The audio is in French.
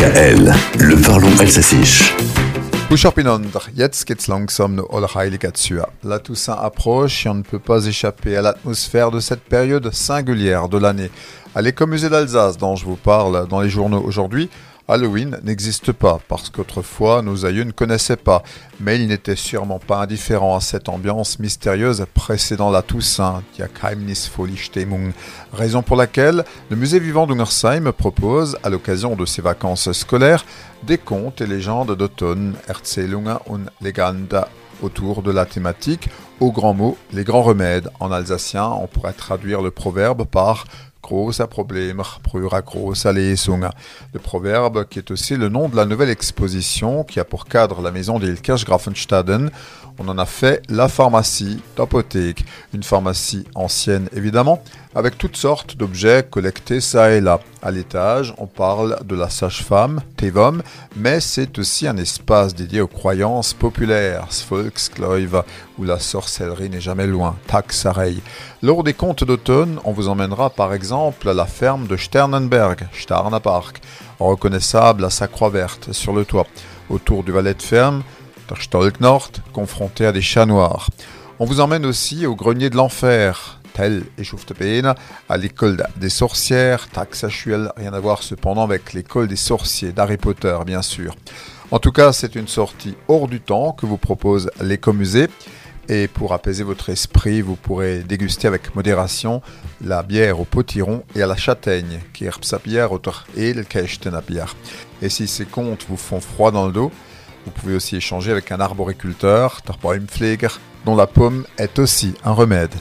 Le parlons alsacisch. Buscherpinonder, jetzt geht's langsam. La Toussaint approche et on ne peut pas échapper à l'atmosphère de cette période singulière de l'année. À l'écomusée d'Alsace dont je vous parle dans les journaux aujourd'hui, Halloween n'existe pas parce qu'autrefois nos aïeux ne connaissaient pas, mais ils n'étaient sûrement pas indifférents à cette ambiance mystérieuse précédant la Toussaint, raison pour laquelle le musée vivant d'Ungersheim propose, à l'occasion de ses vacances scolaires, des contes et légendes d'automne, Erzählungen und Legenda, autour de la thématique, au grand mot, les grands remèdes. En alsacien, on pourrait traduire le proverbe par Le proverbe qui est aussi le nom de la nouvelle exposition qui a pour cadre la maison d'Ilkirch Grafenstaden. On en a fait la pharmacie d'apothèque, une pharmacie ancienne évidemment, avec toutes sortes d'objets collectés ça et là. À l'étage, on parle de la sage-femme, Tevom, mais c'est aussi un espace dédié aux croyances populaires, Volkskloiv, où la sorcellerie n'est jamais loin, Taxarei. Lors des contes d'automne, on vous emmènera par exemple à la ferme de Sternenberg, Starnapark, reconnaissable à sa croix verte sur le toit. Autour du valet de ferme, der Stolknord, confronté à des chats noirs. On vous emmène aussi au grenier de l'enfer, et Schuftebeene, à l'école des sorcières, Taxachuel, rien à voir cependant avec l'école des sorciers d'Harry Potter, bien sûr. En tout cas, c'est une sortie hors du temps que vous propose l'écomusée. Et pour apaiser votre esprit, vous pourrez déguster avec modération la bière au potiron et à la châtaigne, Et si ces contes vous font froid dans le dos, vous pouvez aussi échanger avec un arboriculteur, dont la pomme est aussi un remède.